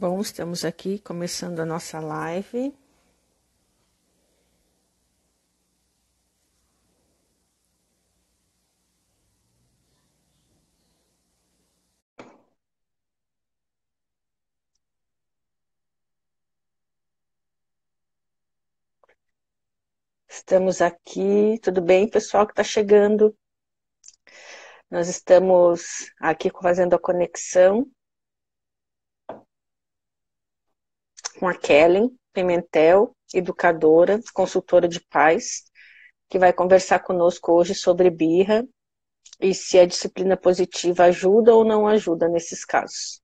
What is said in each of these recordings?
Bom, estamos aqui começando a nossa live. Estamos aqui, tudo bem, pessoal que está chegando? Nós estamos aqui fazendo a conexão com a Kellen Pimentel, educadora, consultora de paz, que vai conversar conosco hoje sobre birra e se a disciplina positiva ajuda ou não ajuda nesses casos.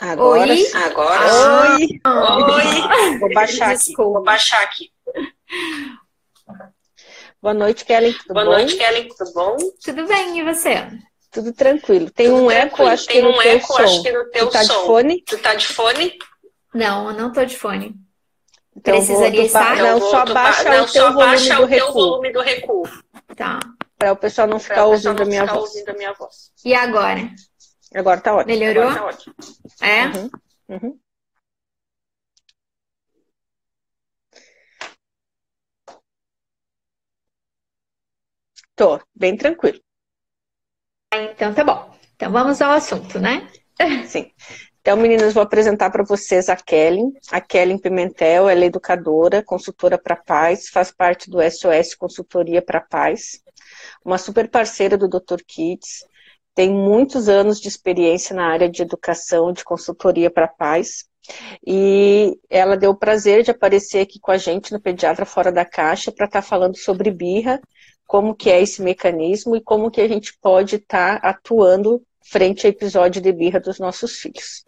Agora, Oi? agora. Oi. Oi. Vou baixar aqui. Desculpa. Vou baixar aqui. Boa noite, Kellen. Tudo Boa bom? noite, Kellen, tudo bom? Tudo bem, e você? Tudo tranquilo. Tem Tudo um eco, tranquilo. acho que Tem no um teu eco, som. acho que no teu tu tá som. de fone? Tu tá de fone? Não, eu não tô de fone. Então Precisaria estar? Não, só baixa não, o teu volume baixa do o teu recuo, volume do recuo. Tá. para o pessoal não ficar ouvindo a não minha ficar voz. ouvindo a minha voz. E agora? Agora tá ótimo. Melhorou? Agora tá ótimo. É? Uhum, uhum. Tô, bem tranquilo. Então tá bom. Então vamos ao assunto, né? Sim. Então, meninas, vou apresentar para vocês a Kellen. A Kellen Pimentel, ela é educadora, consultora para paz, faz parte do SOS Consultoria para Paz, uma super parceira do Dr. Kids, tem muitos anos de experiência na área de educação, de consultoria para paz, e ela deu o prazer de aparecer aqui com a gente no Pediatra Fora da Caixa para estar falando sobre birra, como que é esse mecanismo e como que a gente pode estar atuando frente ao episódio de birra dos nossos filhos.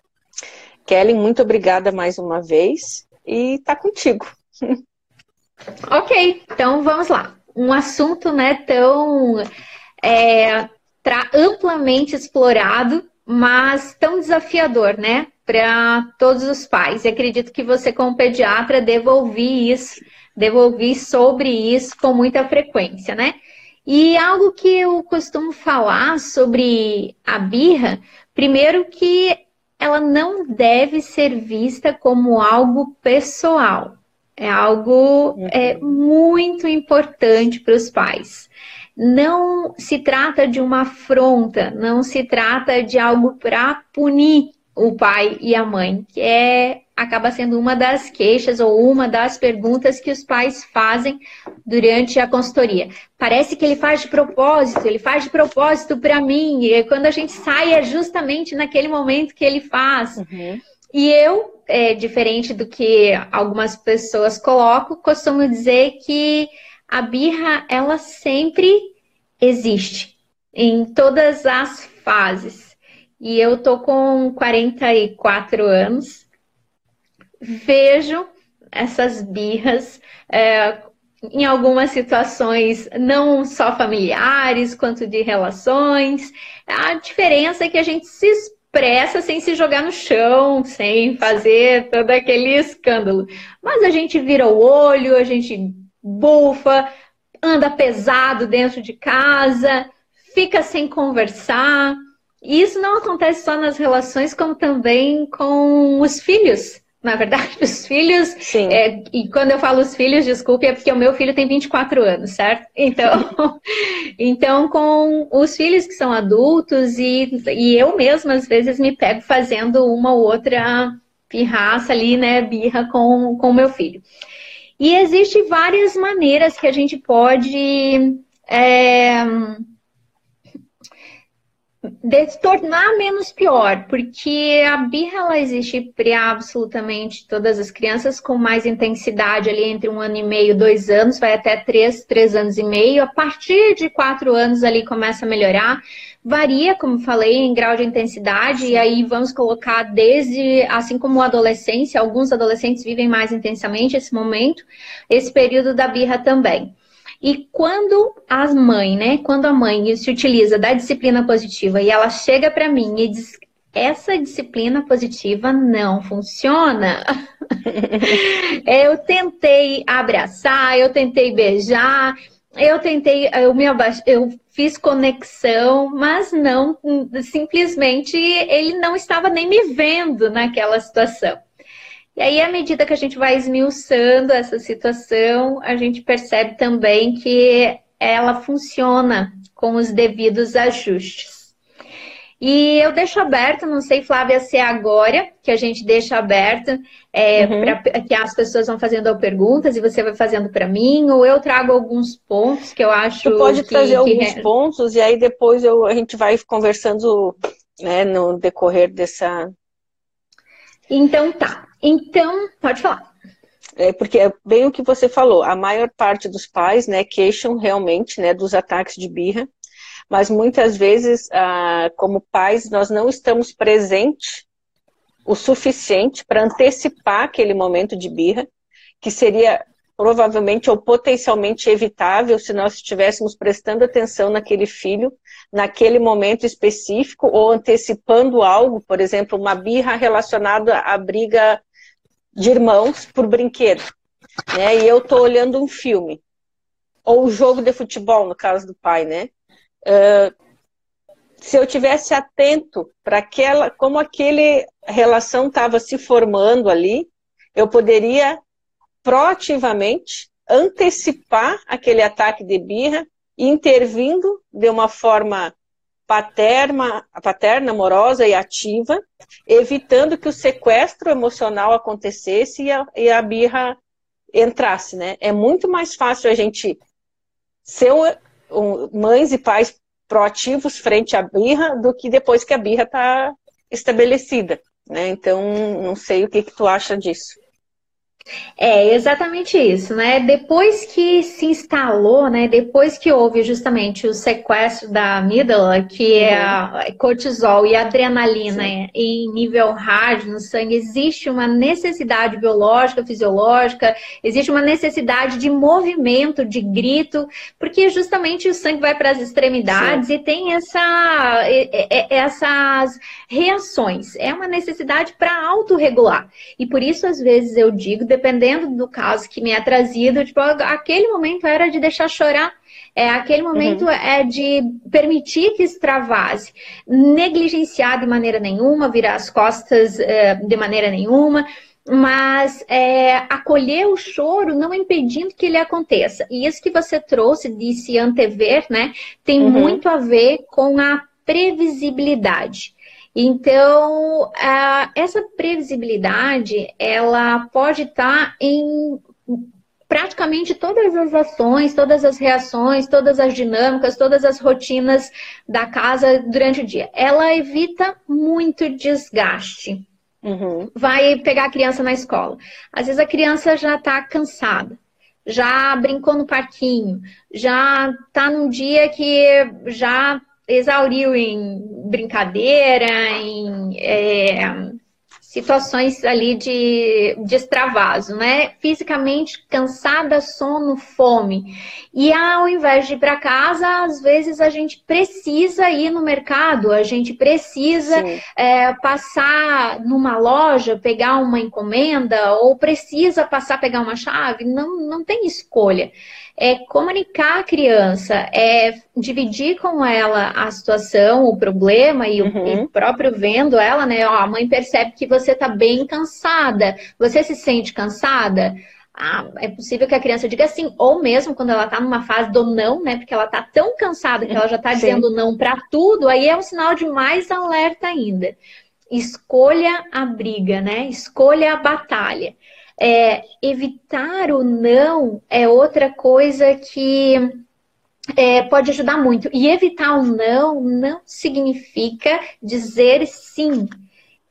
Kellen, muito obrigada mais uma vez e tá contigo. Ok, então vamos lá. Um assunto, né, tão é, amplamente explorado, mas tão desafiador, né, para todos os pais. E acredito que você, como pediatra, deva ouvir isso, deva ouvir sobre isso com muita frequência, né? E algo que eu costumo falar sobre a birra, primeiro que ela não deve ser vista como algo pessoal. É algo é, muito importante para os pais. Não se trata de uma afronta, não se trata de algo para punir o pai e a mãe, que é acaba sendo uma das queixas ou uma das perguntas que os pais fazem durante a consultoria. Parece que ele faz de propósito, ele faz de propósito para mim, e quando a gente sai é justamente naquele momento que ele faz. Uhum. E eu, é, diferente do que algumas pessoas colocam, costumo dizer que a birra, ela sempre existe, em todas as fases. E eu tô com 44 anos, vejo essas birras é, em algumas situações, não só familiares, quanto de relações. A diferença é que a gente se expressa sem se jogar no chão, sem fazer todo aquele escândalo. Mas a gente vira o olho, a gente bufa, anda pesado dentro de casa, fica sem conversar. E isso não acontece só nas relações, como também com os filhos. Na verdade, os filhos. Sim. É, e quando eu falo os filhos, desculpe, é porque o meu filho tem 24 anos, certo? Então, então com os filhos que são adultos e, e eu mesma, às vezes, me pego fazendo uma ou outra pirraça ali, né? Birra com o meu filho. E existe várias maneiras que a gente pode. É, de tornar menos pior, porque a birra ela existe para absolutamente todas as crianças com mais intensidade ali entre um ano e meio, dois anos, vai até três, três anos e meio. A partir de quatro anos ali começa a melhorar. Varia, como falei, em grau de intensidade, e aí vamos colocar desde, assim como a adolescência, alguns adolescentes vivem mais intensamente esse momento, esse período da birra também. E quando a mãe, né, quando a mãe se utiliza da disciplina positiva e ela chega para mim e diz essa disciplina positiva não funciona. eu tentei abraçar, eu tentei beijar, eu tentei, eu me abaixo, eu fiz conexão, mas não, simplesmente ele não estava nem me vendo naquela situação. E aí, à medida que a gente vai esmiuçando essa situação, a gente percebe também que ela funciona com os devidos ajustes. E eu deixo aberto, não sei, Flávia, se é agora que a gente deixa aberto, é, uhum. pra, que as pessoas vão fazendo perguntas e você vai fazendo para mim, ou eu trago alguns pontos que eu acho. Tu pode que, trazer que... alguns pontos e aí depois eu, a gente vai conversando né, no decorrer dessa. Então tá. Então, pode falar. É porque é bem o que você falou, a maior parte dos pais, né, queixam realmente, né, dos ataques de birra, mas muitas vezes, ah, como pais, nós não estamos presentes o suficiente para antecipar aquele momento de birra, que seria provavelmente ou potencialmente evitável se nós estivéssemos prestando atenção naquele filho, naquele momento específico, ou antecipando algo, por exemplo, uma birra relacionada à briga de irmãos por brinquedo. Né? E eu estou olhando um filme. Ou um jogo de futebol, no caso do pai, né? Uh, se eu tivesse atento para aquela, como aquele relação estava se formando ali, eu poderia proativamente antecipar aquele ataque de birra, intervindo de uma forma paterna, paterna, amorosa e ativa, evitando que o sequestro emocional acontecesse e a, e a birra entrasse, né? É muito mais fácil a gente ser um, mães e pais proativos frente à birra do que depois que a birra está estabelecida, né? Então, não sei o que, que tu acha disso. É exatamente isso, né? Depois que se instalou, né? Depois que houve justamente o sequestro da amígdala, que é uhum. a cortisol e adrenalina Sim. em nível hard no sangue, existe uma necessidade biológica, fisiológica, existe uma necessidade de movimento, de grito, porque justamente o sangue vai para as extremidades Sim. e tem essa, essas reações. É uma necessidade para autorregular. E por isso, às vezes, eu digo dependendo do caso que me é trazido, tipo, aquele momento era de deixar chorar. É, aquele momento uhum. é de permitir que extravase, negligenciar de maneira nenhuma, virar as costas é, de maneira nenhuma, mas é, acolher o choro, não impedindo que ele aconteça. E isso que você trouxe de se antever, né, tem uhum. muito a ver com a previsibilidade. Então, essa previsibilidade, ela pode estar em praticamente todas as ações, todas as reações, todas as dinâmicas, todas as rotinas da casa durante o dia. Ela evita muito desgaste. Uhum. Vai pegar a criança na escola. Às vezes a criança já está cansada, já brincou no parquinho, já está num dia que já exauriu em brincadeira, em é, situações ali de, de extravaso, né? Fisicamente cansada, sono, fome. E ao invés de ir para casa, às vezes a gente precisa ir no mercado, a gente precisa é, passar numa loja, pegar uma encomenda, ou precisa passar pegar uma chave. Não, não tem escolha é comunicar a criança, é dividir com ela a situação, o problema e, uhum. o, próprio vendo ela, né? Ó, a mãe percebe que você está bem cansada. Você se sente cansada? Ah, é possível que a criança diga sim, ou mesmo quando ela está numa fase do não, né? Porque ela está tão cansada que ela já está dizendo não para tudo, aí é um sinal de mais alerta ainda. Escolha a briga, né? Escolha a batalha. É, evitar o não é outra coisa que é, pode ajudar muito. E evitar o não não significa dizer sim.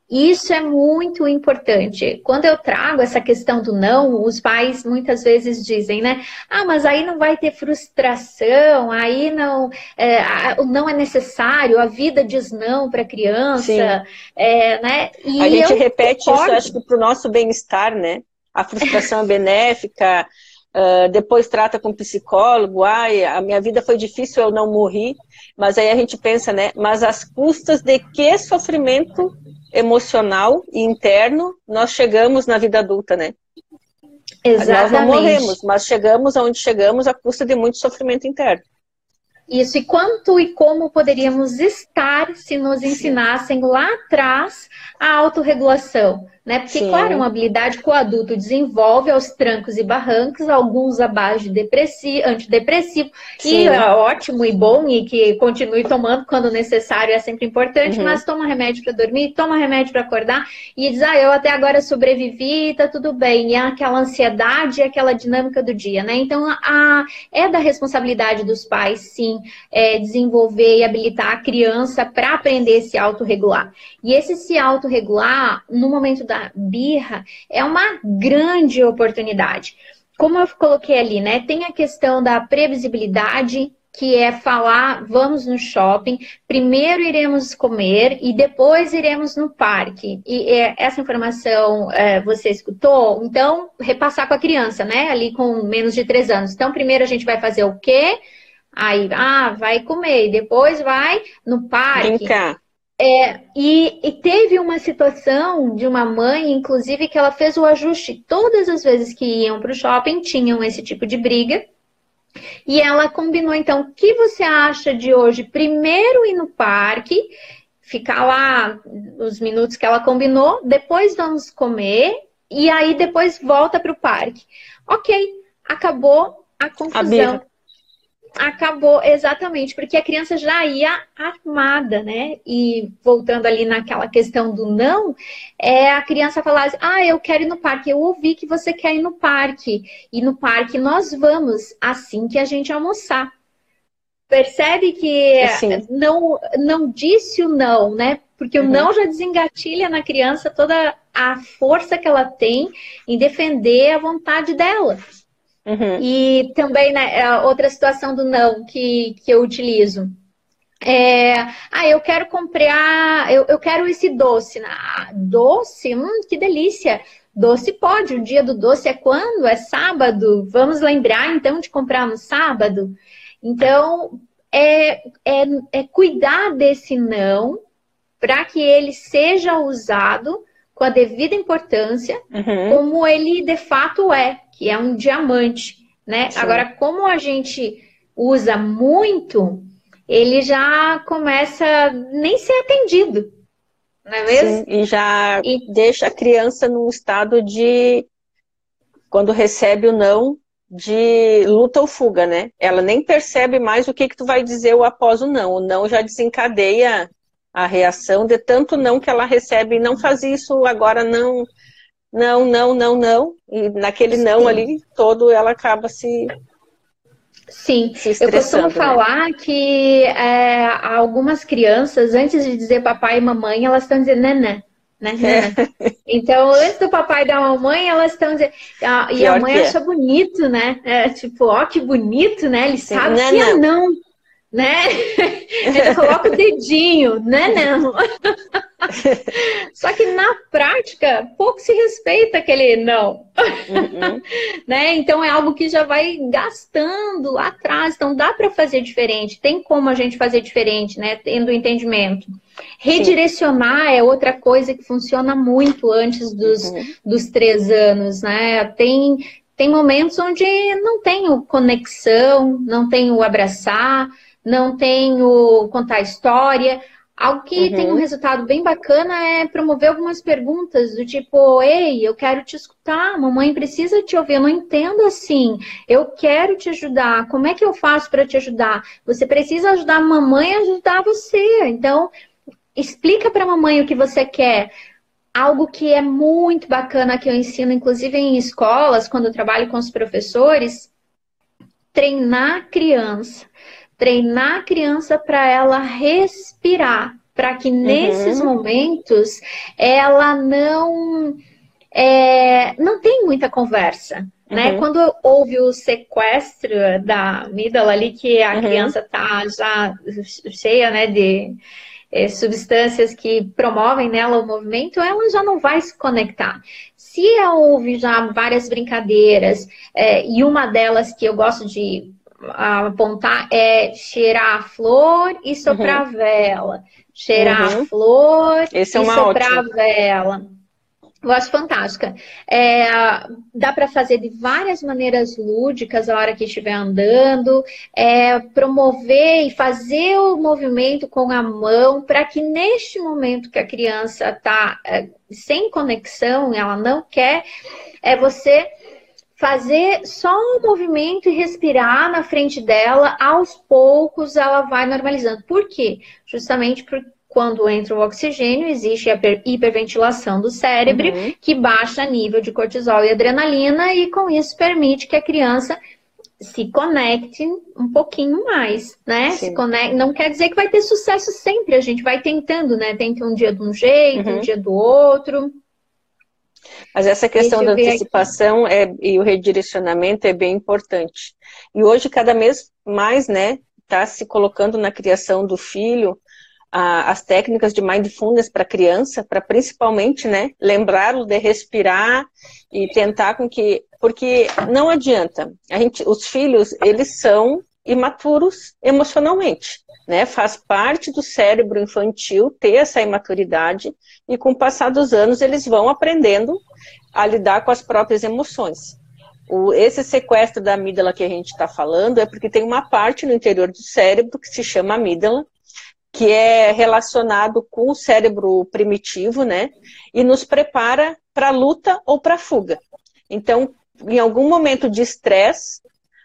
Isso é muito importante. Quando eu trago essa questão do não, os pais muitas vezes dizem, né? Ah, mas aí não vai ter frustração, aí não, é, não é necessário, a vida diz não para a criança, é, né? E a gente repete concordo. isso, acho que para o nosso bem-estar, né? A frustração é benéfica, Uh, depois trata com psicólogo, ai, a minha vida foi difícil, eu não morri, mas aí a gente pensa, né, mas as custas de que sofrimento emocional e interno nós chegamos na vida adulta, né? Exatamente. Nós não morremos, mas chegamos aonde chegamos a custa de muito sofrimento interno. Isso, e quanto e como poderíamos estar se nos ensinassem lá atrás a autorregulação? Né? Porque, Sim. claro, é uma habilidade que o adulto desenvolve aos trancos e barrancos, alguns à base de depressivo, antidepressivo, Sim. e é ótimo e bom, e que continue tomando quando necessário, é sempre importante, uhum. mas toma remédio para dormir, toma remédio para acordar, e diz, ah, eu até agora sobrevivi, tá tudo bem. E é aquela ansiedade, aquela dinâmica do dia, né? Então, a, é da responsabilidade dos pais, sim, é, desenvolver e habilitar a criança para aprender a se autorregular. E esse se autorregular, no momento da birra é uma grande oportunidade. Como eu coloquei ali, né? Tem a questão da previsibilidade, que é falar, vamos no shopping, primeiro iremos comer e depois iremos no parque. E essa informação é, você escutou? Então, repassar com a criança, né? Ali com menos de três anos. Então, primeiro a gente vai fazer o quê? Aí, ah, vai comer, e depois vai no parque. Brincar. É, e, e, teve uma situação de uma mãe, inclusive, que ela fez o ajuste. Todas as vezes que iam para o shopping tinham esse tipo de briga. E ela combinou, então, o que você acha de hoje? Primeiro ir no parque, ficar lá os minutos que ela combinou, depois vamos comer, e aí depois volta para o parque. Ok, acabou a confusão. Acabou exatamente porque a criança já ia armada, né? E voltando ali naquela questão do não, é a criança falar assim, ah, eu quero ir no parque, eu ouvi que você quer ir no parque, e no parque nós vamos assim que a gente almoçar. Percebe que não não disse o não, né? Porque uhum. o não já desengatilha na criança toda a força que ela tem em defender a vontade dela. Uhum. E também, né, é outra situação do não que, que eu utilizo. É, ah, eu quero comprar, eu, eu quero esse doce. Ah, doce? Hum, que delícia! Doce pode, o dia do doce é quando? É sábado. Vamos lembrar então de comprar no sábado? Então, é, é, é cuidar desse não para que ele seja usado com a devida importância, uhum. como ele de fato é que é um diamante, né? Sim. Agora, como a gente usa muito, ele já começa a nem ser atendido, não é mesmo? Sim, e já e... deixa a criança num estado de, quando recebe o não, de luta ou fuga, né? Ela nem percebe mais o que que tu vai dizer o após o não. O não já desencadeia a reação de tanto não que ela recebe. Não faz isso agora, não não, não, não, não. E naquele Sim. não ali todo ela acaba se. Sim, se eu costumo né? falar que é, algumas crianças, antes de dizer papai e mamãe, elas estão dizendo neném. Né? É. Então, antes do papai e da mamãe, elas estão dizendo. Ah, e a mãe acha é. bonito, né? É, tipo, ó, que bonito, né? Ele sabe não, que é não né? Ele coloca o dedinho, né? Não. Só que na prática, pouco se respeita aquele não. Uhum. né? Então é algo que já vai gastando lá atrás. Então dá para fazer diferente. Tem como a gente fazer diferente, né? Tendo entendimento. Redirecionar Sim. é outra coisa que funciona muito antes dos, uhum. dos três anos, né? Tem, tem momentos onde não tenho conexão, não tenho abraçar não tenho contar história. Algo que uhum. tem um resultado bem bacana é promover algumas perguntas do tipo, ei, eu quero te escutar, mamãe precisa te ouvir, eu não entendo assim, eu quero te ajudar, como é que eu faço para te ajudar? Você precisa ajudar a mamãe a ajudar você. Então, explica para a mamãe o que você quer. Algo que é muito bacana que eu ensino, inclusive em escolas, quando eu trabalho com os professores, treinar a criança, treinar a criança para ela respirar, para que nesses uhum. momentos ela não é, não tem muita conversa. Né? Uhum. Quando houve o sequestro da amígdala ali, que a uhum. criança está já cheia né, de é, substâncias que promovem nela o movimento, ela já não vai se conectar. Se houve já várias brincadeiras, é, e uma delas que eu gosto de apontar é cheirar a flor e soprar uhum. vela. Cheirar uhum. a flor Esse e é soprar ótima. vela. Eu acho fantástica. É, dá para fazer de várias maneiras lúdicas a hora que estiver andando, é, promover e fazer o movimento com a mão para que neste momento que a criança está é, sem conexão, ela não quer, é você fazer só um movimento e respirar na frente dela, aos poucos ela vai normalizando. Por quê? Justamente porque quando entra o oxigênio, existe a hiperventilação do cérebro, uhum. que baixa nível de cortisol e adrenalina, e com isso permite que a criança se conecte um pouquinho mais, né? Se conecte, não quer dizer que vai ter sucesso sempre, a gente vai tentando, né? Tenta um dia de um jeito, uhum. um dia do outro. Mas essa questão da antecipação é, e o redirecionamento é bem importante. E hoje, cada vez mais, né, está se colocando na criação do filho a, as técnicas de mindfulness para criança, para principalmente, né, lembrá-lo de respirar e tentar com que, porque não adianta. A gente, os filhos, eles são imaturos emocionalmente, né? Faz parte do cérebro infantil ter essa imaturidade e com o passar dos anos eles vão aprendendo a lidar com as próprias emoções. O, esse sequestro da amígdala que a gente está falando é porque tem uma parte no interior do cérebro que se chama amígdala, que é relacionado com o cérebro primitivo, né? E nos prepara para luta ou para fuga. Então, em algum momento de estresse,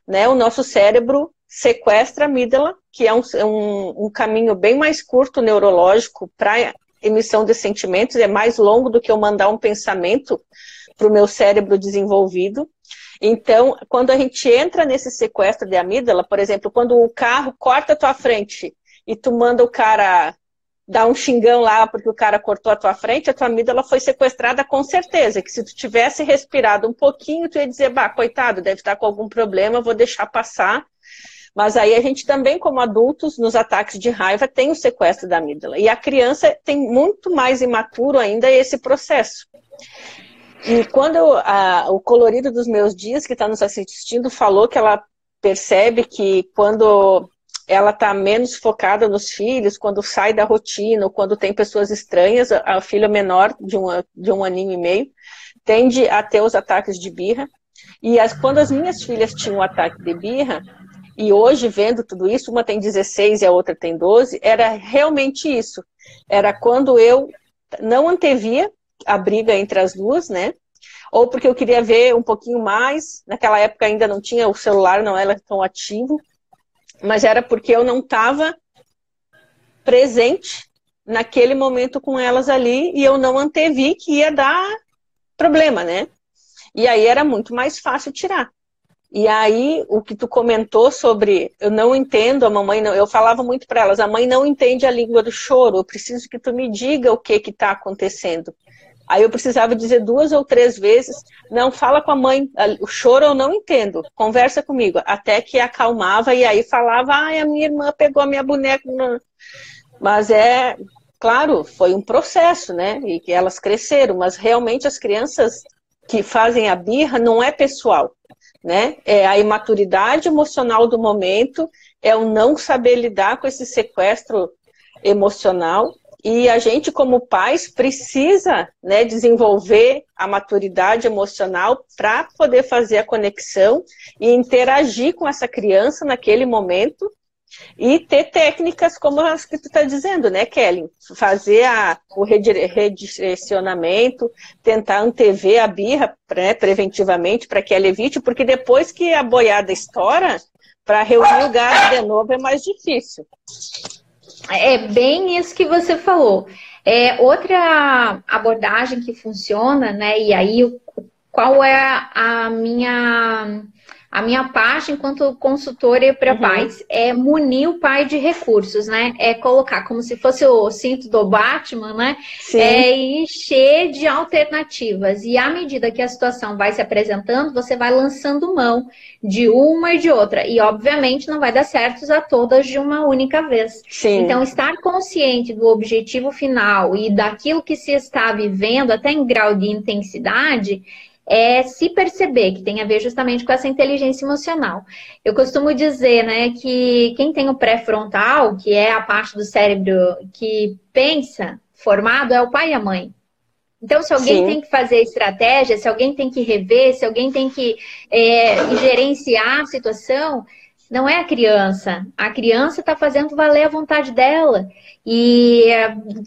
né, o nosso cérebro sequestra a amígdala, que é um, um, um caminho bem mais curto neurológico para emissão de sentimentos, é mais longo do que eu mandar um pensamento para o meu cérebro desenvolvido. Então, quando a gente entra nesse sequestro de amígdala, por exemplo, quando o carro corta a tua frente e tu manda o cara dar um xingão lá porque o cara cortou a tua frente, a tua amígdala foi sequestrada com certeza, que se tu tivesse respirado um pouquinho, tu ia dizer, bah, coitado, deve estar com algum problema, vou deixar passar. Mas aí a gente também, como adultos, nos ataques de raiva, tem o sequestro da amígdala. E a criança tem muito mais imaturo ainda esse processo. E quando eu, a, o colorido dos meus dias, que está nos assistindo, falou que ela percebe que quando ela está menos focada nos filhos, quando sai da rotina, ou quando tem pessoas estranhas, a filha menor, de um, de um aninho e meio, tende a ter os ataques de birra. E as, quando as minhas filhas tinham um ataque de birra, e hoje, vendo tudo isso, uma tem 16 e a outra tem 12, era realmente isso. Era quando eu não antevia a briga entre as duas, né? Ou porque eu queria ver um pouquinho mais. Naquela época ainda não tinha, o celular não era tão ativo mas era porque eu não estava presente naquele momento com elas ali e eu não antevi que ia dar problema, né? E aí era muito mais fácil tirar. E aí, o que tu comentou sobre eu não entendo, a mamãe não, eu falava muito para elas, a mãe não entende a língua do choro, eu preciso que tu me diga o que que está acontecendo. Aí eu precisava dizer duas ou três vezes, não fala com a mãe, o choro eu não entendo, conversa comigo, até que acalmava e aí falava, ai, a minha irmã pegou a minha boneca. Mas é, claro, foi um processo, né? E que elas cresceram, mas realmente as crianças que fazem a birra não é pessoal, né? É a imaturidade emocional do momento, é o não saber lidar com esse sequestro emocional e a gente, como pais, precisa né, desenvolver a maturidade emocional para poder fazer a conexão e interagir com essa criança naquele momento e ter técnicas como as que tu está dizendo, né, Kelly? Fazer a, o redirecionamento, tentar antever a birra né, preventivamente para que ela evite, porque depois que a boiada estoura, para reunir o gado de novo é mais difícil. É bem isso que você falou. É, outra abordagem que funciona, né? E aí, qual é a minha A minha parte, enquanto consultora para uhum. pais, é munir o pai de recursos, né? É colocar como se fosse o cinto do Batman, né? Sim. É encher de alternativas. E à medida que a situação vai se apresentando, você vai lançando mão de uma e de outra. E, obviamente, não vai dar certo a todas de uma única vez. Sim. Então, estar consciente do objetivo final e daquilo que se está vivendo, até em grau de intensidade, é se perceber, que tem a ver justamente com essa inteligência emocional. Eu costumo dizer, né, que quem tem o pré-frontal, que é a parte do cérebro que pensa, formado, é o pai e a mãe. Então, se alguém Sim. tem que fazer estratégia, se alguém tem que rever, se alguém tem que é, gerenciar a situação, não é a criança. A criança está fazendo valer a vontade dela. E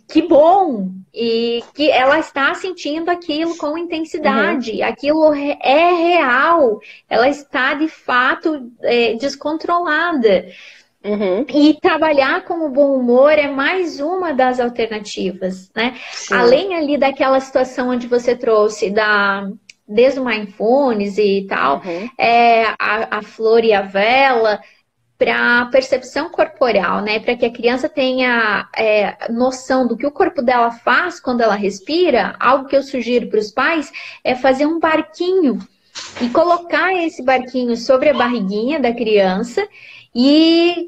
que bom! E que ela está sentindo aquilo com intensidade. Uhum. Aquilo é real. Ela está, de fato, é, descontrolada. Uhum. E trabalhar com o bom humor é mais uma das alternativas, né? Sim. Além ali daquela situação onde você trouxe da desde o mindfulness e tal, uhum. é, a, a flor e a vela, para percepção corporal, né? Para que a criança tenha é, noção do que o corpo dela faz quando ela respira, algo que eu sugiro para os pais é fazer um barquinho e colocar esse barquinho sobre a barriguinha da criança e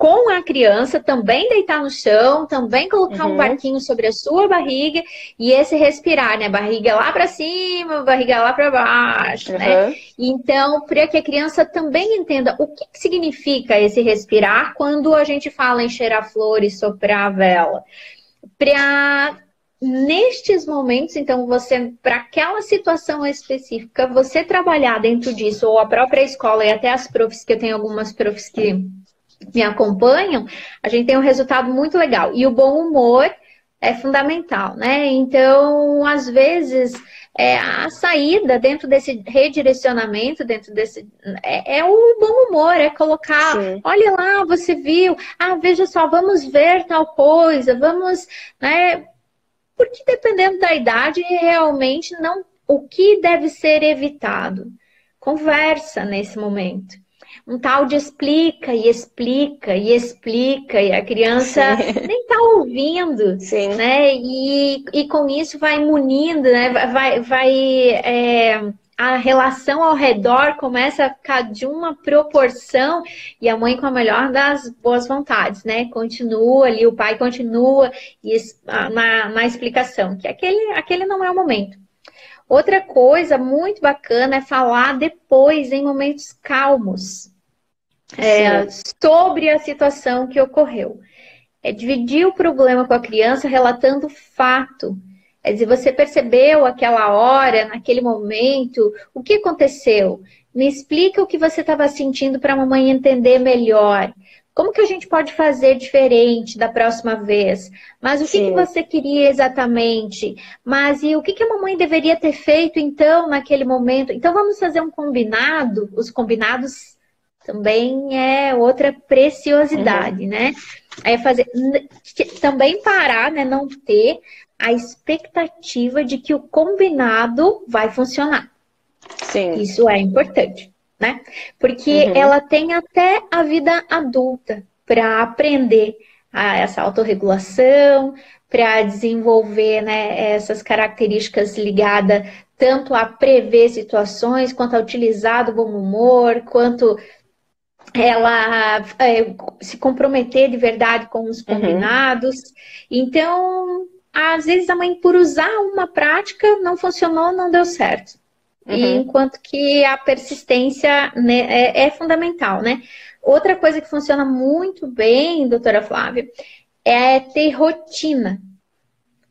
com a criança, também deitar no chão, também colocar uhum. um barquinho sobre a sua barriga e esse respirar, né? Barriga lá para cima, barriga lá para baixo, uhum. né? Então, para que a criança também entenda o que significa esse respirar quando a gente fala em cheirar flores, soprar a vela. Para nestes momentos, então, você, para aquela situação específica, você trabalhar dentro disso, ou a própria escola e até as profs, que eu tenho algumas profs que me acompanham, a gente tem um resultado muito legal. E o bom humor é fundamental, né? Então, às vezes, é, a saída dentro desse redirecionamento, dentro desse. É, é o bom humor, é colocar, Sim. olha lá, você viu, ah, veja só, vamos ver tal coisa, vamos, né? Porque dependendo da idade, realmente não. O que deve ser evitado? Conversa nesse momento um tal de explica e explica e explica, e a criança Sim. nem está ouvindo, Sim. né? E, e com isso vai munindo, né? Vai, vai é, a relação ao redor começa a ficar de uma proporção e a mãe com a melhor das boas vontades, né? Continua ali, o pai continua na, na explicação, que aquele, aquele não é o momento. Outra coisa muito bacana é falar depois, em momentos calmos é, sobre a situação que ocorreu. É dividir o problema com a criança relatando o fato. É dizer, você percebeu aquela hora, naquele momento, o que aconteceu? Me explica o que você estava sentindo para a mamãe entender melhor. Como que a gente pode fazer diferente da próxima vez? Mas o que, que, você queria exatamente? Mas e o que, que a mamãe deveria ter feito então naquele momento? Então vamos fazer um combinado. Os combinados também é outra preciosidade, uhum. né? É fazer também parar, né? Não ter a expectativa de que o combinado vai funcionar. Sim. Isso é importante, né? Porque uhum. ela tem até a vida adulta para aprender a essa autorregulação, para desenvolver né, essas características ligadas tanto a prever situações, quanto a utilizar do bom humor, quanto ela é, se comprometer de verdade com os uhum. combinados. Uhum. Então, às vezes a mãe, por usar uma prática, não funcionou, não deu certo. Uhum. E enquanto que a persistência né, é, é, fundamental, né? Outra coisa que funciona muito bem, doutora Flávia, é ter rotina.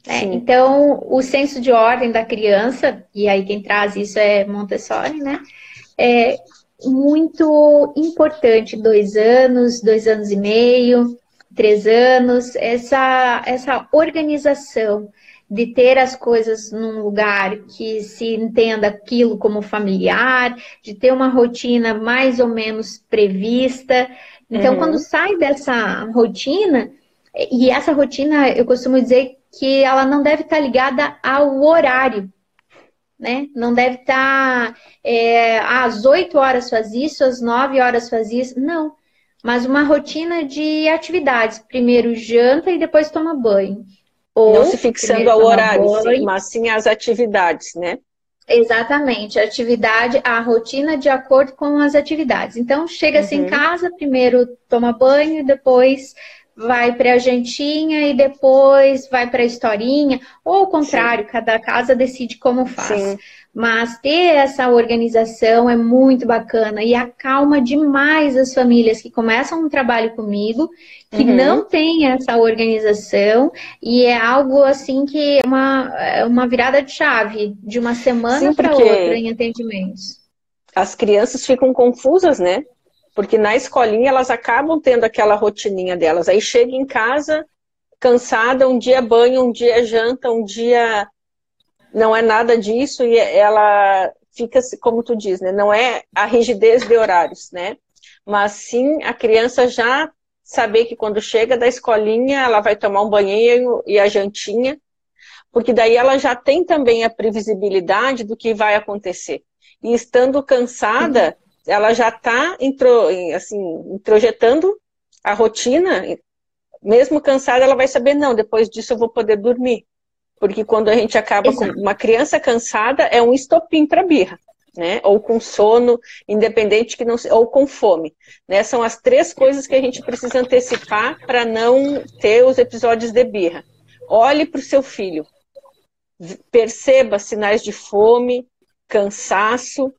Né? Então, o senso de ordem da criança, e aí quem traz isso é Montessori, né? É, muito importante, dois anos, dois anos e meio, três anos, essa, essa organização de ter as coisas num lugar que se entenda aquilo como familiar, de ter uma rotina mais ou menos prevista. Então, uhum. quando sai dessa rotina, e essa rotina, eu costumo dizer que ela não deve estar ligada ao horário né? Não deve estar tá, é, às 8 horas faz isso, às 9 horas faz isso. Não. Mas uma rotina de atividades. Primeiro janta e depois toma banho. Ou não se fixando ao horário, sim, mas sim as atividades, né? Exatamente, a atividade, a rotina de acordo com as atividades. Então, chega-se uhum. em casa, primeiro toma banho, depois vai para a jantinha e depois vai para a historinha, ou o contrário, Sim. cada casa decide como faz. Sim. Mas ter essa organização é muito bacana e acalma demais as famílias que começam um trabalho comigo, que uhum. não tem essa organização, e é algo assim que é uma, é uma virada de chave, de uma semana para outra em atendimentos. As crianças ficam confusas, né? Porque na escolinha elas acabam tendo aquela rotininha delas. Aí chega em casa cansada, um dia banho, um dia janta, um dia não é nada disso e ela fica, como tu diz, né? Não é a rigidez de horários, né? Mas sim a criança já saber que quando chega da escolinha ela vai tomar um banheiro e a jantinha, porque daí ela já tem também a previsibilidade do que vai acontecer. E estando cansada, ela já está intro, assim, introjetando a rotina, mesmo cansada, ela vai saber, não, depois disso eu vou poder dormir. Porque quando a gente acaba Exato. com uma criança cansada, é um estopim para birra. Né? Ou com sono, independente que não ou com fome, né? São as três coisas que a gente precisa antecipar para não ter os episódios de birra. Olhe para o seu filho, perceba sinais de fome, cansaço,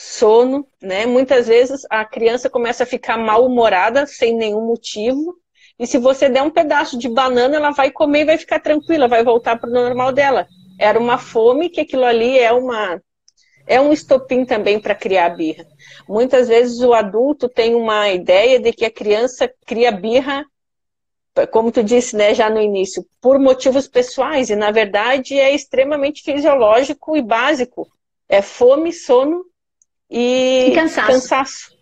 sono, né? Muitas vezes a criança começa a ficar mal-humorada sem nenhum motivo. E se você der um pedaço de banana, ela vai comer e vai ficar tranquila, vai voltar para o normal dela. Era uma fome que aquilo ali é uma é um estopim também para criar birra. Muitas vezes o adulto tem uma ideia de que a criança cria birra, como tu disse, né, já no início, por motivos pessoais, e na verdade é extremamente fisiológico e básico. É fome, sono e, e cansaço. cansaço.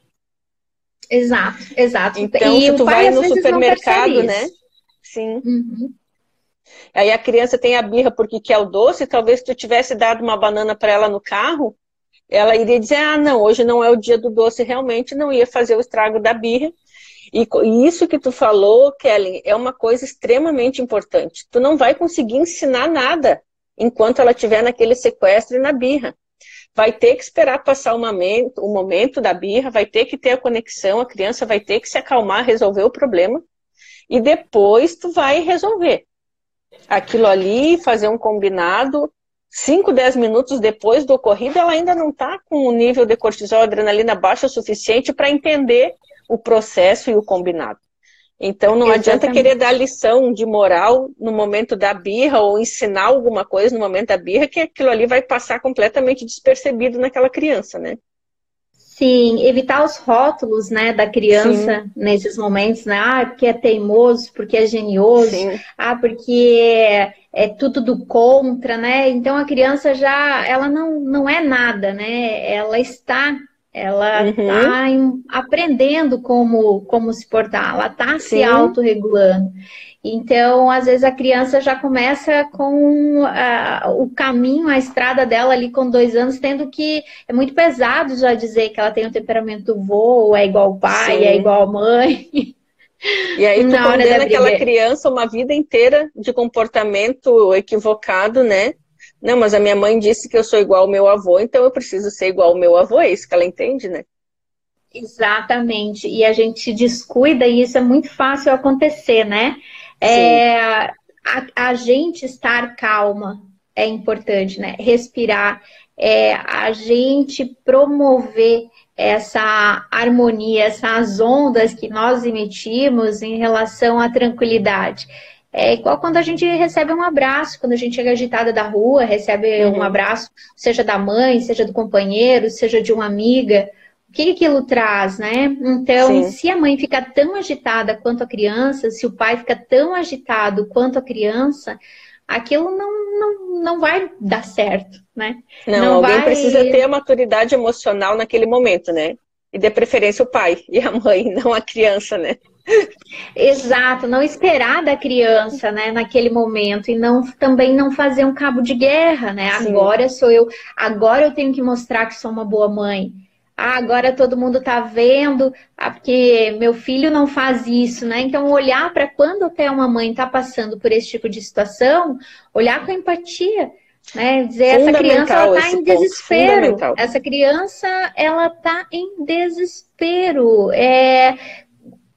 Exato, exato. Então, e tu vai no supermercado, né? Sim. Uhum. Aí a criança tem a birra porque quer o doce, talvez tu tivesse dado uma banana para ela no carro, ela iria dizer, ah, não, hoje não é o dia do doce, realmente não ia fazer o estrago da birra. E, e isso que tu falou, Kellen, é uma coisa extremamente importante. Tu não vai conseguir ensinar nada enquanto ela estiver naquele sequestro e na birra vai ter que esperar passar o momento, o momento da birra, vai ter que ter a conexão, a criança vai ter que se acalmar, resolver o problema, e depois tu vai resolver. Aquilo ali, fazer um combinado, 5, 10 minutos depois do ocorrido, ela ainda não está com o nível de cortisol, adrenalina baixo o suficiente para entender o processo e o combinado. Então não Exatamente. adianta querer dar lição de moral no momento da birra ou ensinar alguma coisa no momento da birra, que aquilo ali vai passar completamente despercebido naquela criança, né? Sim, evitar os rótulos, né, da criança Sim. nesses momentos, né? Ah, porque é teimoso, porque é genioso, Sim. ah, porque é, é, tudo do contra, né? Então a criança já, ela não, não é nada, né? Ela está ela está uhum. aprendendo como, como se portar, ela está se autorregulando. Então, às vezes, a criança já começa com uh, o caminho, a estrada dela ali com dois anos, tendo que. É muito pesado já dizer que ela tem um temperamento vô, é igual o pai, Sim. é igual mãe. E aí tu condena aquela criança uma vida inteira de comportamento equivocado, né? Não, mas a minha mãe disse que eu sou igual ao meu avô, então eu preciso ser igual ao meu avô, é isso que ela entende, né? Exatamente. E a gente se descuida e isso é muito fácil acontecer, né? É, a, a, gente estar calma é importante, né? Respirar, é, a gente promover essa harmonia, essas ondas que nós emitimos em relação à tranquilidade. É igual quando a gente recebe um abraço, quando a gente chega agitada da rua, recebe uhum. um abraço, seja da mãe, seja do companheiro, seja de uma amiga. O que aquilo traz, né? Então, Sim. se a mãe fica tão agitada quanto a criança, se o pai fica tão agitado quanto a criança, aquilo não, não, não vai dar certo, né? Não, não alguém vai... precisa ter a maturidade emocional naquele momento, né? E de preferência o pai e a mãe, não a criança, né? Exato, não esperar da criança, né, naquele momento e não também não fazer um cabo de guerra, né? Sim. Agora sou eu, agora eu tenho que mostrar que sou uma boa mãe. Ah, agora todo mundo tá vendo, ah, porque meu filho não faz isso, né? Então olhar para quando até uma mãe tá passando por esse tipo de situação, olhar com empatia, né? Dizer essa criança ela tá em desespero. Essa criança ela tá em desespero. É,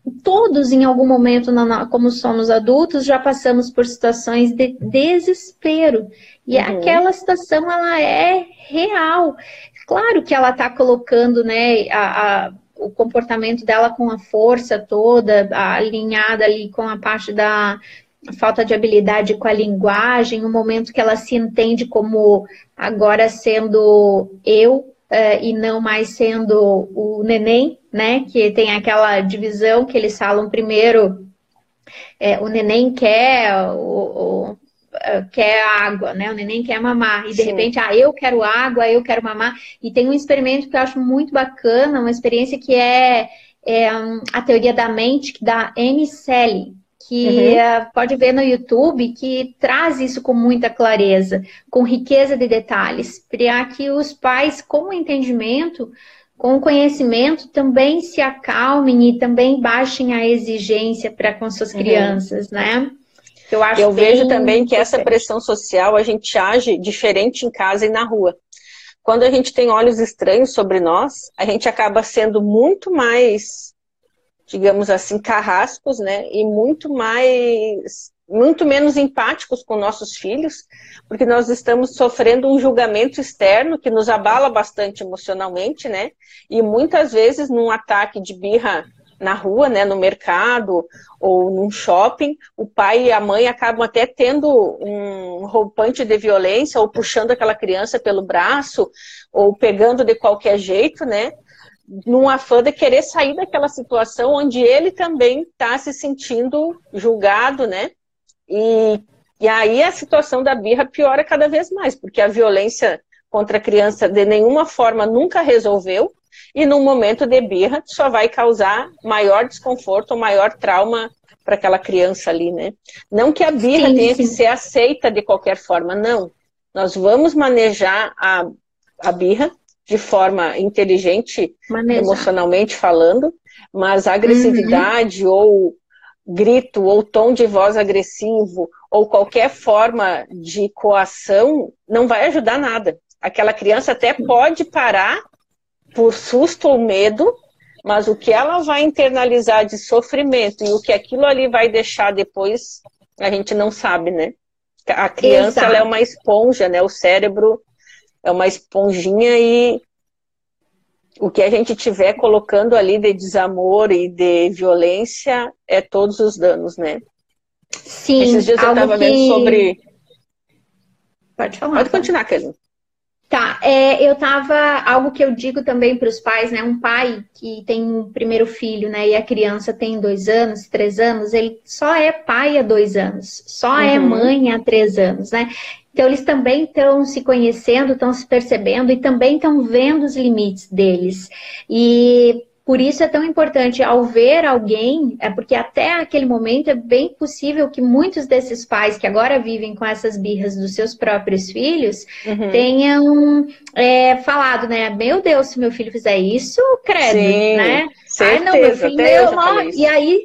todos em algum momento, como somos adultos, já passamos por situações de desespero. E uhum. aquela situação, ela é real. Claro que ela está colocando, né, a, a, o comportamento dela com a força toda, alinhada ali com a parte da falta de habilidade com a linguagem, o momento que ela se entende como agora sendo eu, uh, e não mais sendo o neném, né? Que tem aquela divisão que eles falam primeiro, é, o neném quer o, o eh, quer água, né? O neném quer mamar. E de Sim. repente, ah, eu quero água, eu quero mamar. E tem um experimento que eu acho muito bacana, uma experiência que é, é a teoria da mente da Anne que uhum. pode ver no YouTube, que traz isso com muita clareza, com riqueza de detalhes, para que os pais, com o entendimento, com o conhecimento, também se acalmem e também baixem a exigência para com suas uhum. crianças, né? Eu, acho eu vejo também que essa pressão social a gente age diferente em casa e na rua. Quando a gente tem olhos estranhos sobre nós, a gente acaba sendo muito mais digamos assim, carrascos, né? E muito mais, muito menos empáticos com nossos filhos, porque nós estamos sofrendo um julgamento externo que nos abala bastante emocionalmente, né? E muitas vezes num ataque de birra na rua, né, no mercado ou num shopping, o pai e a mãe acabam até tendo um roupante de violência ou puxando aquela criança pelo braço ou pegando de qualquer jeito, né? num afã de querer sair daquela situação onde ele também está se sentindo julgado, né? E, e aí a situação da birra piora cada vez mais, porque a violência contra a criança de nenhuma forma nunca resolveu, e num momento de birra só vai causar maior desconforto, maior trauma para aquela criança ali, né? Não que a birra sim, tenha sim. que ser aceita de qualquer forma, não. Nós vamos manejar a, a birra de forma inteligente, Manejar. emocionalmente falando, mas agressividade uhum. ou grito ou tom de voz agressivo ou qualquer forma de coação não vai ajudar nada. Aquela criança até pode parar por susto ou medo, mas o que ela vai internalizar de sofrimento e o que aquilo ali vai deixar depois, a gente não sabe, né? A criança é uma esponja, né? O cérebro é uma esponjinha e o que a gente tiver colocando ali de desamor e de violência é todos os danos, né? Sim. Esses dias eu estava que... vendo sobre. Pode falar. Pode continuar, Kelly. Tá, é, eu tava, algo que eu digo também para os pais, né, um pai que tem um primeiro filho, né, e a criança tem dois anos, três anos, ele só é pai há dois anos, só é uhum. é mãe há três anos, né, então, eles também estão se conhecendo, estão se percebendo e também estão vendo os limites deles. E por isso é tão importante ao ver alguém, é porque até aquele momento é bem possível que muitos desses pais que agora vivem com essas birras dos seus próprios filhos uhum. tenham é, falado, né? Meu Deus, se meu filho fizer isso, credo, Sim, né? Certeza, Ai, não, meu filho, meu, e aí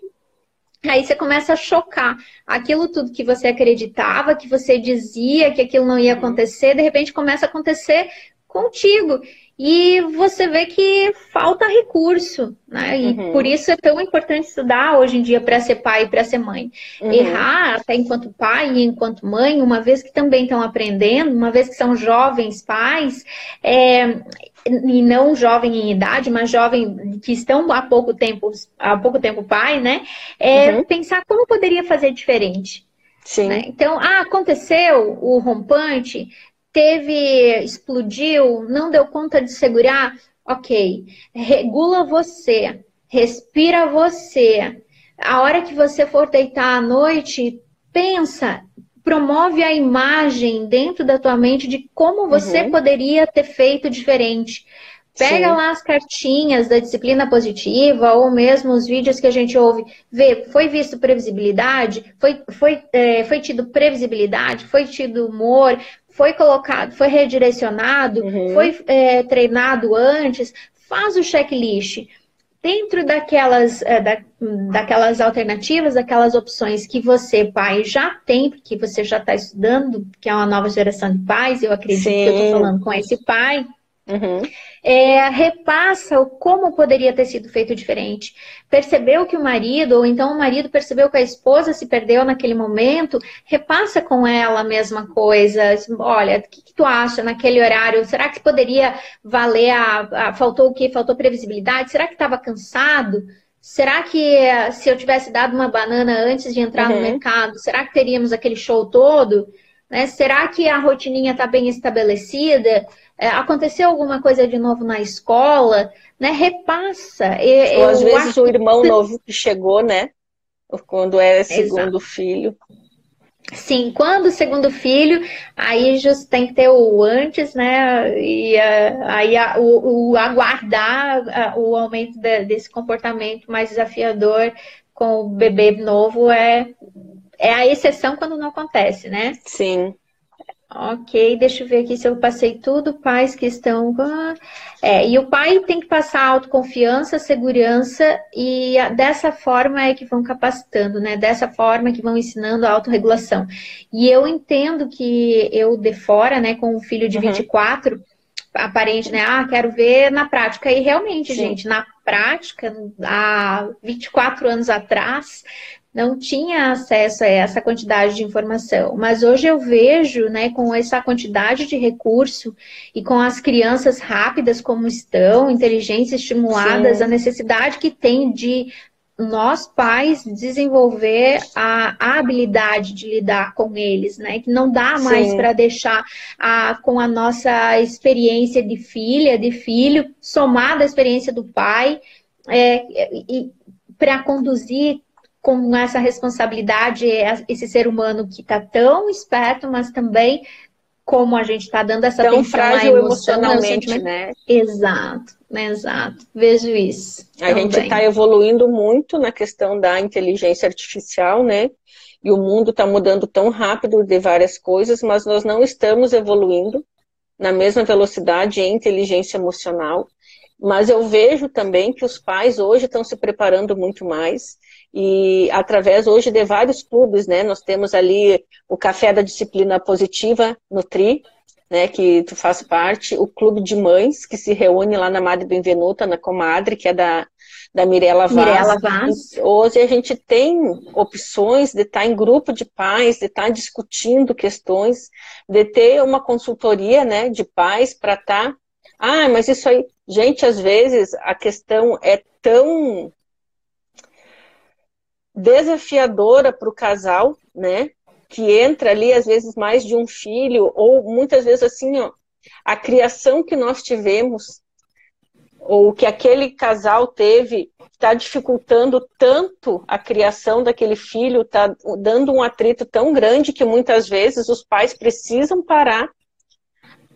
Aí você começa a chocar. Aquilo tudo que você acreditava, que você dizia que aquilo não ia acontecer, de repente começa a acontecer contigo. E você vê que falta recurso, né? E uhum. por isso é tão importante estudar hoje em dia para ser pai e para ser mãe. Uhum. Errar até enquanto pai e enquanto mãe, uma vez que também estão aprendendo, uma vez que são jovens pais, é, e não jovem em idade, mas jovem que estão há pouco tempo, há pouco tempo pai, né? É uhum. pensar como poderia fazer diferente. Sim. Né? Então, ah, aconteceu o rompante, teve, explodiu, não deu conta de segurar, ok. Regula você, respira você. A hora que você for deitar à noite, pensa, promove a imagem dentro da tua mente de como você uhum. poderia ter feito diferente. Pega Sim. lá as cartinhas da disciplina positiva ou mesmo os vídeos que a gente ouve, vê, foi visto previsibilidade, foi, foi, é, foi tido previsibilidade, foi tido humor, foi colocado, foi redirecionado, uhum. foi é, treinado antes, faz o checklist. Dentro daquelas, é, da, daquelas alternativas, daquelas opções que você, pai, já tem, porque você já está estudando, que é uma nova geração de pais, eu acredito Sim. que eu estou falando com esse pai, Uhum. É, repassa o como poderia ter sido feito diferente. Percebeu que o marido, ou então o marido percebeu que a esposa se perdeu naquele momento, repassa com ela a mesma coisa. Olha, o que, que tu acha naquele horário? Será que poderia valer a, a faltou o quê? Faltou previsibilidade? Será que estava cansado? Será que se eu tivesse dado uma banana antes de entrar uhum. no mercado, será que teríamos aquele show todo? Né? Será que a rotininha está bem estabelecida? É, aconteceu alguma coisa de novo na escola, né? Repassa. Eu, Ou às vezes acho... o irmão novo que chegou, né? Quando é segundo Exato. filho. Sim, quando o segundo filho, aí just tem que ter o antes, né? E uh, aí uh, o, o, aguardar uh, o aumento de, desse comportamento mais desafiador com o bebê novo é, é a exceção quando não acontece, né? Sim. Ok, deixa eu ver aqui se eu passei tudo. Pais que estão. É, e o pai tem que passar autoconfiança, segurança, e dessa forma é que vão capacitando, né? Dessa forma é que vão ensinando a autorregulação. E eu entendo que eu de fora, né, com um filho de uhum. 24, aparente, né? Ah, quero ver na prática. E realmente, Sim. gente, na prática, há 24 anos atrás, não tinha acesso a essa quantidade de informação. Mas hoje eu vejo, né, com essa quantidade de recurso e com as crianças rápidas como estão, inteligência estimuladas, Sim. a necessidade que tem de nós pais desenvolver a, a, habilidade de lidar com eles, né? Que não dá mais para deixar a, com a nossa experiência de filha, de filho, somada à experiência do pai, é, e para conduzir com essa responsabilidade, esse ser humano que está tão esperto, mas também como a gente está dando essa tão atenção frágil emoção, emocionalmente, né? Exato, né? exato. Vejo isso. A também. gente está evoluindo muito na questão da inteligência artificial, né? E o mundo está mudando tão rápido de várias coisas, mas nós não estamos evoluindo na mesma velocidade em inteligência emocional. Mas eu vejo também que os pais hoje estão se preparando muito mais e através hoje de vários clubes, né? Nós temos ali o Café da Disciplina Positiva no TRI, né, que tu faz parte, o Clube de Mães, que se reúne lá na Madre Benvenuta, na Comadre, que é da, da Mirella Vaz. Mirella Vaz. Hoje a gente tem opções de estar em grupo de pais, de estar discutindo questões, de ter uma consultoria, né, de pais para estar... Tá... Ah, mas isso aí... Gente, às vezes a questão é tão desafiadora para o casal, né? Que entra ali, às vezes, mais de um filho, ou muitas vezes assim, ó, a criação que nós tivemos, ou que aquele casal teve, está dificultando tanto a criação daquele filho, está dando um atrito tão grande que muitas vezes os pais precisam parar,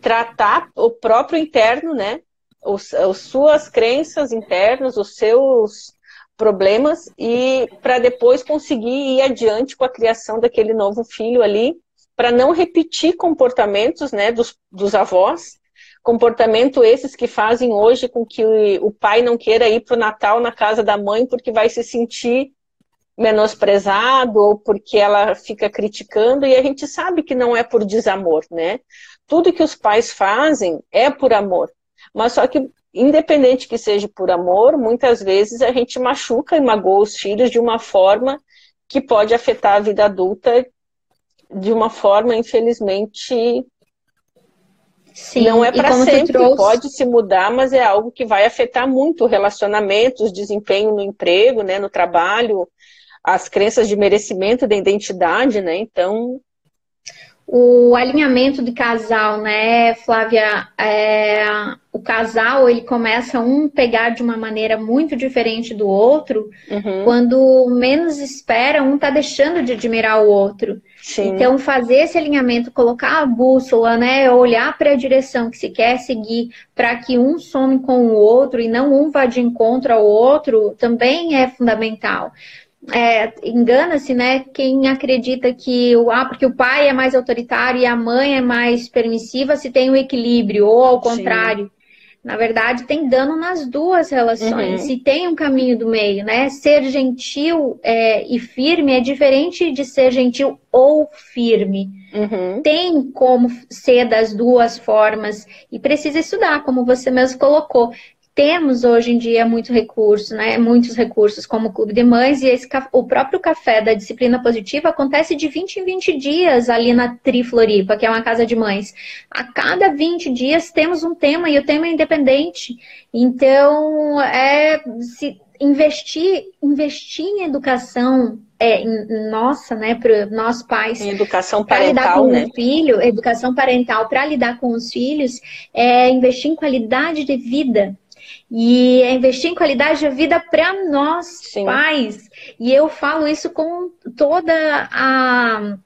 tratar o próprio interno, né? Os, as suas crenças internas, os seus problemas e para depois conseguir ir adiante com a criação daquele novo filho ali, para não repetir comportamentos né, dos, dos avós, comportamento esses que fazem hoje com que o, pai não queira ir para o Natal na casa da mãe porque vai se sentir menosprezado ou porque ela fica criticando. E a gente sabe que não é por desamor, né? Tudo que os pais fazem é por amor, mas só que independente que seja por amor, muitas vezes a gente machuca e magoa os filhos de uma forma que pode afetar a vida adulta de uma forma, infelizmente, Sim, não é para sempre. Trouxe... Pode se mudar, mas é algo que vai afetar muito o relacionamento, o desempenho no emprego, né, no trabalho, as crenças de merecimento da identidade, né? Então, o alinhamento do casal, né, Flávia? É, o casal ele começa um pegar de uma maneira muito diferente do outro. Uhum. Quando menos espera, um tá deixando de admirar o outro. Sim. Então, fazer esse alinhamento, colocar a bússola, né, olhar para a direção que se quer seguir, para que um some com o outro e não um vá de encontro ao outro, também é fundamental é, engana-se, né? Quem acredita que o ah, porque o pai é mais autoritário e a mãe é mais permissiva, se tem um equilíbrio, ou ao contrário. Sim. Na verdade, tem dano nas duas relações. Uhum. Se tem um caminho do meio, né? Ser gentil é, e firme é diferente de ser gentil ou firme. Uhum. Tem como ser das duas formas e precisa estudar, como você mesmo colocou temos hoje em dia muito recurso, né? Muitos recursos, como o Clube de Mães, e esse, o próprio café da disciplina positiva acontece de 20 em 20 dias ali na Tri Floripa, que é uma casa de mães. A cada 20 dias temos um tema, e o tema é independente. Então, é se investir, investir em educação é, nossa, né, para nós pais. Em educação parental, lidar com né? o filho, educação parental, para lidar com os filhos, é investir em qualidade de vida. E é investir em qualidade de vida para nós, Sim. pais. E eu falo isso com toda a,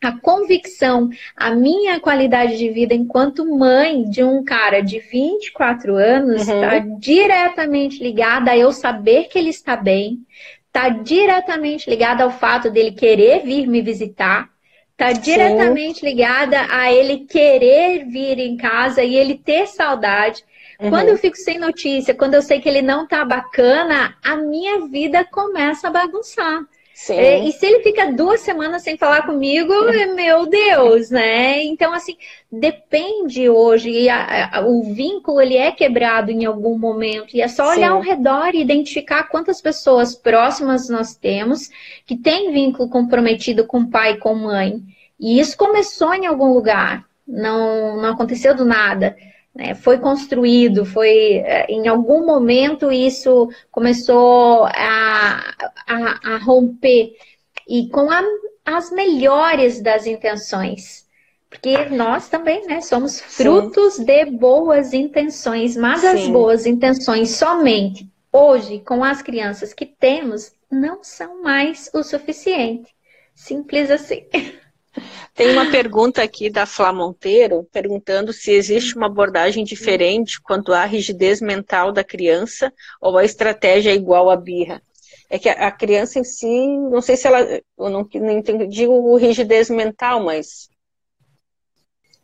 a convicção, a minha qualidade de vida enquanto mãe de um cara de 24 anos está uhum. diretamente ligada a eu saber que ele está bem, está diretamente ligada ao fato dele querer vir me visitar, está diretamente ligada a ele querer vir em casa e ele ter saudade. Uhum. Quando eu fico sem notícia, quando eu sei que ele não tá bacana, a minha vida começa a bagunçar. Sim. É, e se ele fica duas semanas sem falar comigo, é, meu Deus, né? Então, assim, depende hoje. E a, a, o vínculo, ele é quebrado em algum momento. E é só olhar Sim. ao redor e identificar quantas pessoas próximas nós temos que têm vínculo comprometido com pai e com mãe. E isso começou em algum lugar. Não, não aconteceu do nada né, foi construído, foi eh, em algum momento isso começou a, a, a romper e com a, as melhores das intenções. Porque nós também, né, somos frutos Sim. de boas intenções, mas Sim. as boas intenções somente hoje com as crianças que temos não são mais o suficiente. Simples assim. Tem uma pergunta aqui da Flá Monteiro, perguntando se existe uma abordagem diferente quanto à rigidez mental da criança ou a estratégia é igual à birra. É que a criança em si, não sei se ela, eu não, não digo rigidez mental, mas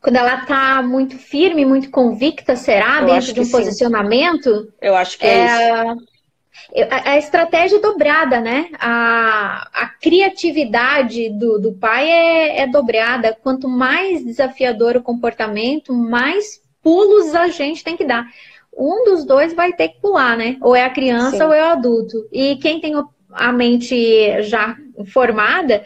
quando ela está muito firme, muito convicta, será, eu dentro de um posicionamento? Eu acho que é, é isso. A, a estratégia dobrada, né? A, a criatividade do, do pai é, é dobrada. Quanto mais desafiador o comportamento, mais pulos a gente tem que dar. Um dos dois vai ter que pular, né? Ou é a criança Sim. ou é o adulto. E quem tem a mente já formada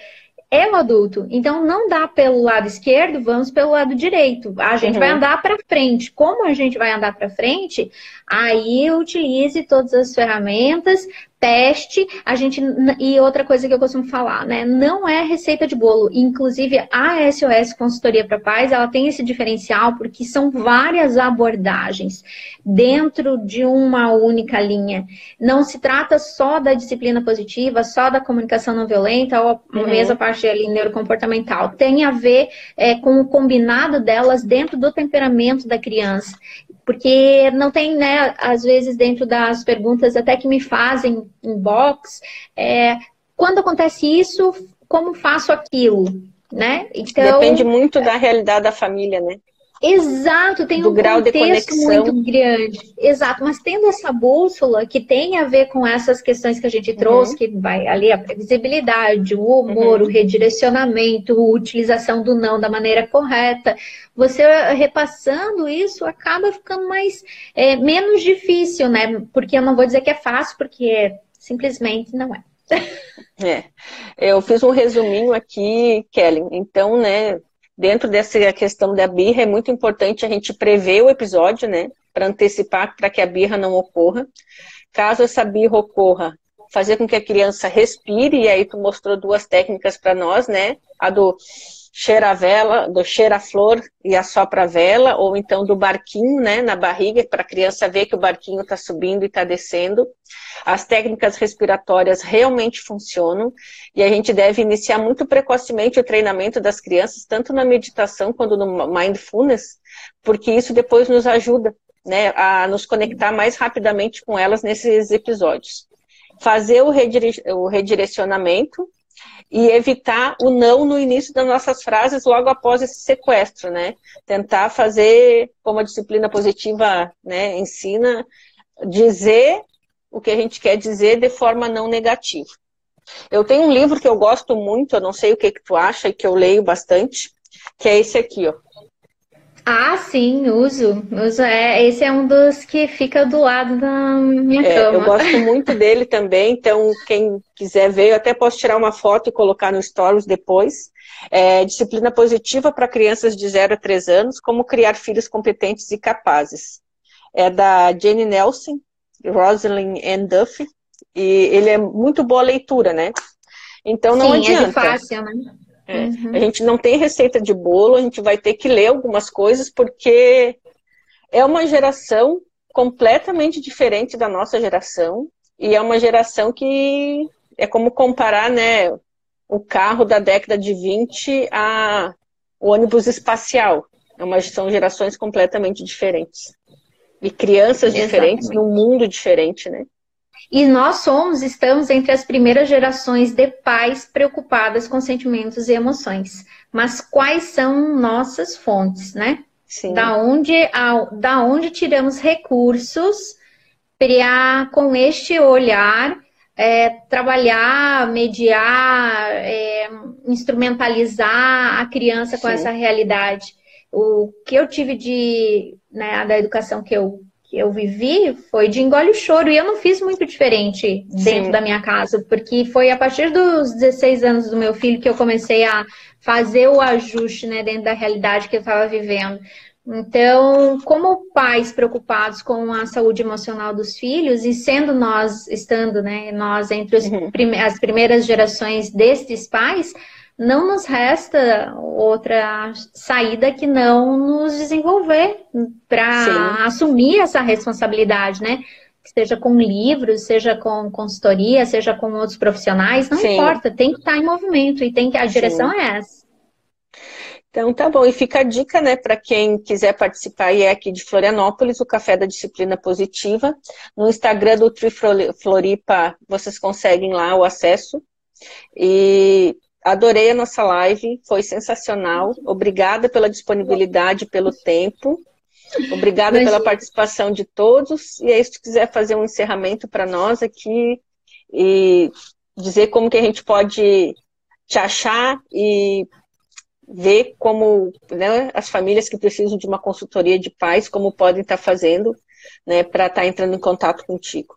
é o adulto. Então não dá pelo lado esquerdo, vamos pelo lado direito. A gente uhum. vai andar para frente. Como a gente vai andar para frente? Aí utilize todas as ferramentas teste, a gente e outra coisa que eu costumo falar, né? Não é receita de bolo. Inclusive a SOS Consultoria para Pais, ela tem esse diferencial porque são várias abordagens dentro de uma única linha. Não se trata só da disciplina positiva, só da comunicação não violenta ou uhum. mesmo a parte ali neurocomportamental. Tem a ver é, com o combinado delas dentro do temperamento da criança. Porque não tem, né, às vezes, dentro das perguntas até que me fazem inbox, é, quando acontece isso, como faço aquilo, né? Então, Depende muito da realidade da família, né? Exato, tem do um grau contexto muito grande. Exato, mas tendo essa bússola que tem a ver com essas questões que a gente trouxe, uhum. que vai ali a previsibilidade, o humor, uhum. o redirecionamento, a utilização do não da maneira correta, você repassando isso acaba ficando mais é, menos difícil, né? Porque eu não vou dizer que é fácil, porque simplesmente não é. É, eu fiz um resuminho aqui, Kelly. Então, né, dentro dessa questão da birra, é muito importante a gente prever o episódio, né? Para antecipar para que a birra não ocorra. Caso essa birra ocorra, fazer com que a criança respire, e aí tu mostrou duas técnicas para nós, né? A do cheira a vela, do cheira a flor e assopra a vela, ou então do barquinho, né, na barriga, para a criança ver que o barquinho está subindo e está descendo. As técnicas respiratórias realmente funcionam e a gente deve iniciar muito precocemente o treinamento das crianças, tanto na meditação quanto no mindfulness, porque isso depois nos ajuda, né, a nos conectar mais rapidamente com elas nesses episódios. Fazer o, redire o redirecionamento e evitar o não no início das nossas frases logo após esse sequestro, né? Tentar fazer, como a disciplina positiva né, ensina, dizer o que a gente quer dizer de forma não negativa. Eu tenho um livro que eu gosto muito, eu não sei o que, que tu acha e que eu leio bastante, que é esse aqui, ó. Ah, sim, uso. uso é, esse é um dos que fica do lado da minha é, cama. Eu gosto muito dele também, então quem quiser ver, eu até posso tirar uma foto e colocar no Stories depois. É, disciplina positiva para crianças de 0 a 3 anos, como criar filhos competentes e capazes. É da Jenny Nelson, Rosalind Ann Duffy, e ele é muito boa leitura, né? Então não Sim, adianta. É fácil, né? É. Uhum. A gente não tem receita de bolo, a gente vai ter que ler algumas coisas, porque é uma geração completamente diferente da nossa geração, e é uma geração que é como comparar né, o carro da década de 20 a o ônibus espacial. É uma, são gerações completamente diferentes. E crianças Exatamente. diferentes num mundo diferente, né? E nós somos, estamos entre as primeiras gerações de pais preocupadas com sentimentos e emoções. Mas quais são nossas fontes, né? Sim. Da onde, da onde tiramos recursos para, com este olhar, é, trabalhar, mediar, é, instrumentalizar a criança com Sim. essa realidade. O que eu tive de, né, da educação que eu eu vivi foi de engole o choro. E eu não fiz muito diferente dentro Sim. da minha casa, porque foi a partir dos 16 anos do meu filho que eu comecei a fazer o ajuste né, dentro da realidade que eu estava vivendo. Então, como pais preocupados com a saúde emocional dos filhos, e sendo nós, estando, né, nós entre uhum. as primeiras gerações destes pais, não nos resta outra saída que não nos desenvolver para assumir essa responsabilidade, né? Seja com livros, seja com consultoria, seja com outros profissionais, não Sim. importa, tem que estar em movimento e tem que a direção Sim. é essa. Então tá bom, e fica a dica, né, para quem quiser participar e é aqui de Florianópolis, o Café da Disciplina Positiva. No Instagram do Tri Floripa, vocês conseguem lá o acesso. E Adorei a nossa live, foi sensacional. Obrigada pela disponibilidade, pelo tempo. Obrigada Imagina. pela participação de todos. E aí, se quiser fazer um encerramento para nós aqui e dizer como que a gente pode te achar e ver como né, as famílias que precisam de uma consultoria de pais, como podem estar fazendo né, para estar entrando em contato contigo.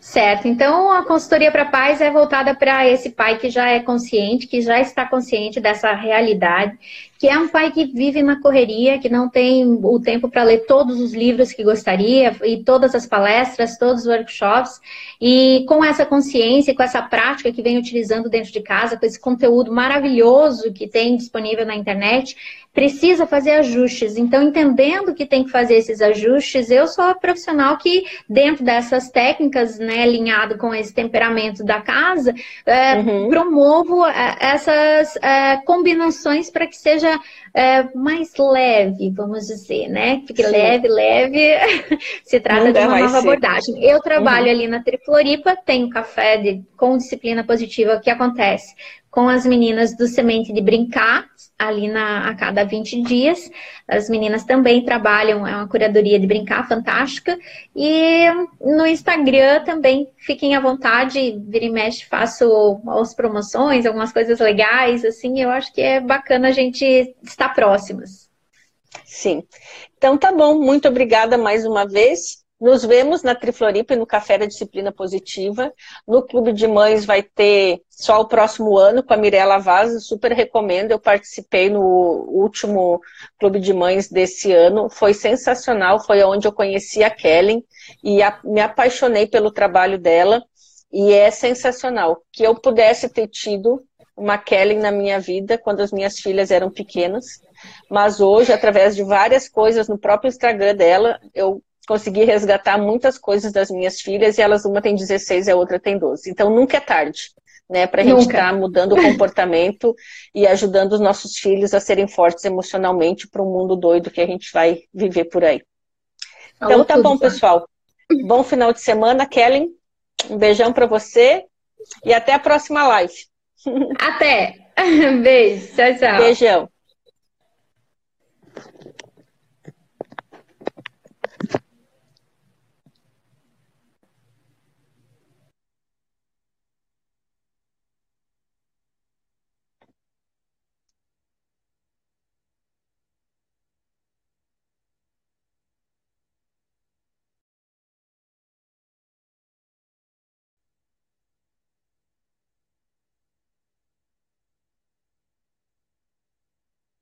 Certo, então a consultoria para pais é voltada para esse pai que já é consciente, que já está consciente dessa realidade, que é um pai que vive na correria, que não tem o tempo para ler todos os livros que gostaria e todas as palestras, todos os workshops, e com essa consciência, com essa prática que vem utilizando dentro de casa, com esse conteúdo maravilhoso que tem disponível na internet, precisa fazer ajustes. Então, entendendo que tem que fazer esses ajustes, eu sou a profissional que, dentro dessas técnicas, né, alinhado com esse temperamento da casa, é, uhum. promovo é, essas é, combinações para que seja é, mais leve, vamos dizer, né? Fique Sim. leve, leve. Se trata Nunca de uma nova ser. abordagem. Eu trabalho uhum. ali na Trifloripa, tenho café de, com disciplina positiva, o que acontece? Com as meninas do Semente de Brincar, ali na, a cada 20 dias. As meninas também trabalham, é uma curadoria de brincar fantástica. E no Instagram também fiquem à vontade, vira e mexe, faço as promoções, algumas coisas legais, assim, eu acho que é bacana a gente estar próximas. Sim. Então tá bom, muito obrigada mais uma vez. Nos vemos na Trifloripa e no Café da Disciplina Positiva. No Clube de Mães vai ter só o próximo ano com a Mirella Vaz, super recomendo. Eu participei no último Clube de Mães desse ano. Foi sensacional, foi onde eu conheci a Kellen e a, me apaixonei pelo trabalho dela. E é sensacional. Que eu pudesse ter tido uma Kelly na minha vida quando as minhas filhas eram pequenas, mas hoje, através de várias coisas no próprio Instagram dela, eu consegui resgatar muitas coisas das minhas filhas e elas, uma tem 16 e a outra tem 12. Então nunca é tarde, né, para a gente estar tá mudando o comportamento e ajudando os nossos filhos a serem fortes emocionalmente para o mundo doido que a gente vai viver por aí. Então tá bom, pessoal. Bom final de semana, Kellen. Um beijão para você e até a próxima live. Até. Beijo. Tchau, tchau. Beijão.